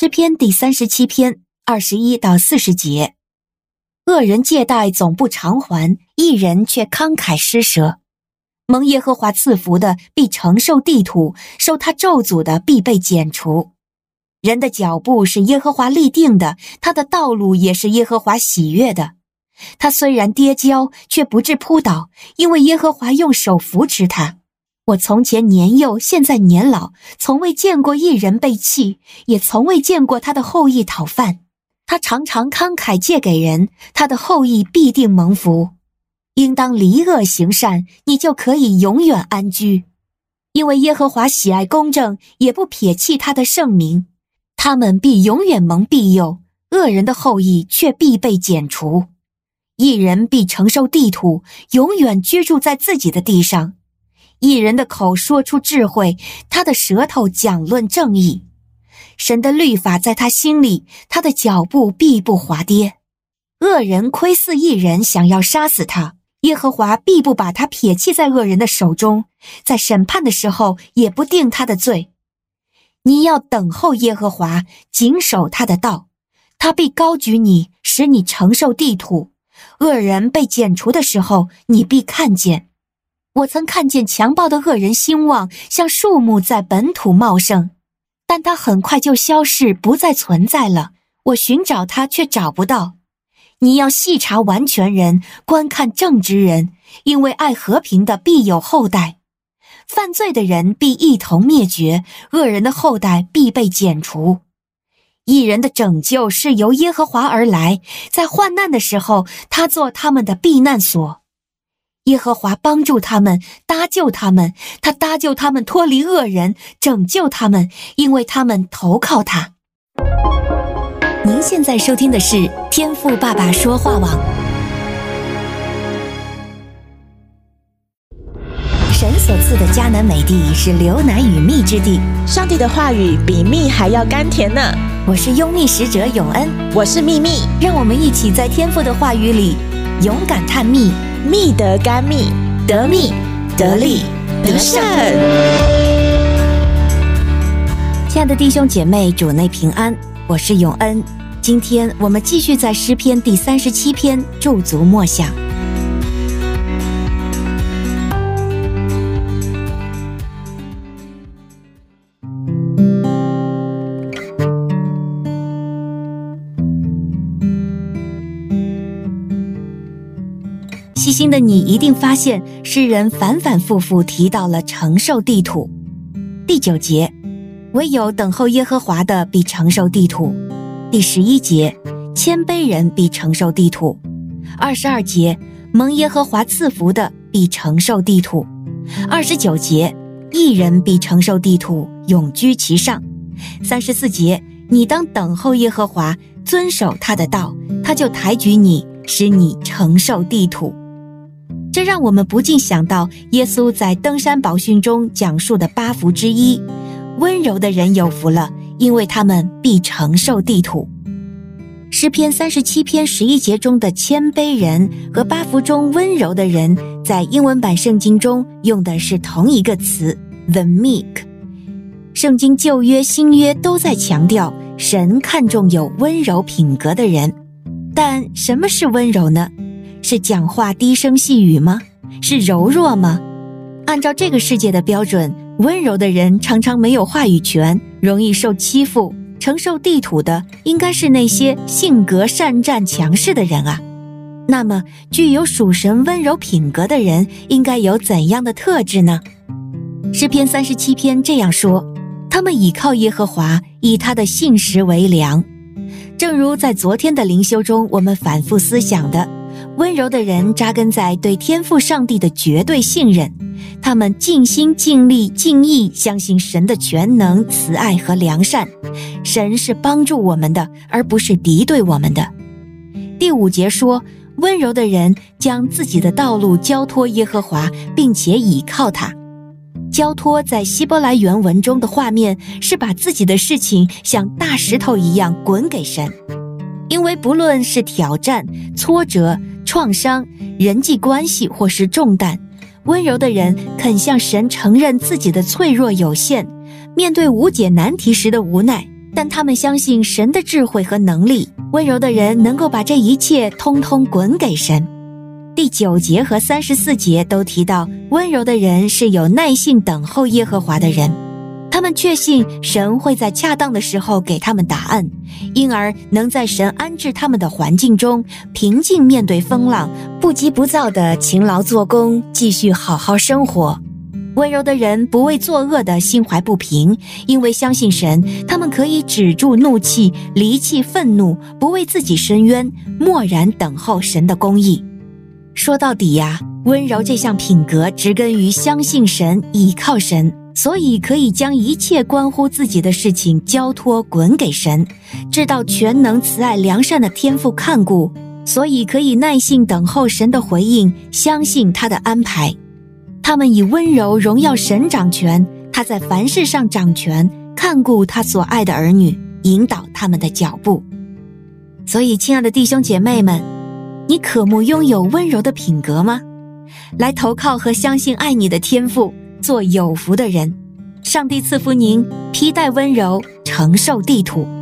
诗篇第三十七篇二十一到四十节：恶人借贷总不偿还，义人却慷慨施舍。蒙耶和华赐福的必承受地土，受他咒诅的必被剪除。人的脚步是耶和华立定的，他的道路也是耶和华喜悦的。他虽然跌跤，却不致扑倒，因为耶和华用手扶持他。我从前年幼，现在年老，从未见过一人被弃，也从未见过他的后裔讨饭。他常常慷慨借给人，他的后裔必定蒙福。应当离恶行善，你就可以永远安居，因为耶和华喜爱公正，也不撇弃他的圣名。他们必永远蒙庇佑，恶人的后裔却必被剪除。一人必承受地土，永远居住在自己的地上。一人的口说出智慧，他的舌头讲论正义。神的律法在他心里，他的脚步必不滑跌。恶人窥伺一人，想要杀死他，耶和华必不把他撇弃在恶人的手中，在审判的时候也不定他的罪。你要等候耶和华，谨守他的道，他必高举你，使你承受地土。恶人被剪除的时候，你必看见。我曾看见强暴的恶人兴旺，像树木在本土茂盛，但他很快就消逝，不再存在了。我寻找他，却找不到。你要细查完全人，观看正直人，因为爱和平的必有后代。犯罪的人必一同灭绝，恶人的后代必被剪除。一人的拯救是由耶和华而来，在患难的时候，他做他们的避难所。耶和华帮助他们，搭救他们，他搭救他们脱离恶人，拯救他们，因为他们投靠他。您现在收听的是天赋爸爸说话网。神所赐的迦南美地是牛奶与蜜之地，上帝的话语比蜜还要甘甜呢。我是优蜜使者永恩，我是蜜蜜，让我们一起在天赋的话语里勇敢探秘，觅得甘蜜，得蜜得利得胜。亲爱的弟兄姐妹，主内平安，我是永恩。今天我们继续在诗篇第三十七篇驻足默想。细心的你一定发现，诗人反反复复提到了承受地土。第九节，唯有等候耶和华的必承受地土。第十一节，谦卑人必承受地土。二十二节，蒙耶和华赐福的必承受地土。二十九节，一人必承受地土，永居其上。三十四节，你当等候耶和华，遵守他的道，他就抬举你，使你承受地土。这让我们不禁想到耶稣在登山宝训中讲述的八福之一：温柔的人有福了，因为他们必承受地土。诗篇三十七篇十一节中的谦卑人和八福中温柔的人，在英文版圣经中用的是同一个词 “the meek”。圣经旧约、新约都在强调神看重有温柔品格的人，但什么是温柔呢？是讲话低声细语吗？是柔弱吗？按照这个世界的标准，温柔的人常常没有话语权，容易受欺负。承受地土的应该是那些性格善战、强势的人啊。那么，具有属神温柔品格的人应该有怎样的特质呢？诗篇三十七篇这样说：他们倚靠耶和华，以他的信实为粮。正如在昨天的灵修中，我们反复思想的。温柔的人扎根在对天赋上帝的绝对信任，他们尽心尽力尽意相信神的全能、慈爱和良善。神是帮助我们的，而不是敌对我们的。第五节说，温柔的人将自己的道路交托耶和华，并且倚靠他。交托在希伯来原文中的画面是把自己的事情像大石头一样滚给神。因为不论是挑战、挫折、创伤、人际关系或是重担，温柔的人肯向神承认自己的脆弱有限，面对无解难题时的无奈，但他们相信神的智慧和能力。温柔的人能够把这一切通通滚给神。第九节和三十四节都提到，温柔的人是有耐性等候耶和华的人。他们确信神会在恰当的时候给他们答案，因而能在神安置他们的环境中平静面对风浪，不急不躁地勤劳做工，继续好好生活。温柔的人不为作恶的心怀不平，因为相信神，他们可以止住怒气，离弃愤怒，不为自己伸冤，默然等候神的公义。说到底呀，温柔这项品格植根于相信神，倚靠神。所以可以将一切关乎自己的事情交托滚给神，知道全能慈爱良善的天父看顾，所以可以耐心等候神的回应，相信他的安排。他们以温柔荣耀神掌权，他在凡事上掌权，看顾他所爱的儿女，引导他们的脚步。所以，亲爱的弟兄姐妹们，你渴慕拥有温柔的品格吗？来投靠和相信爱你的天父。做有福的人，上帝赐福您，披戴温柔，承受地土。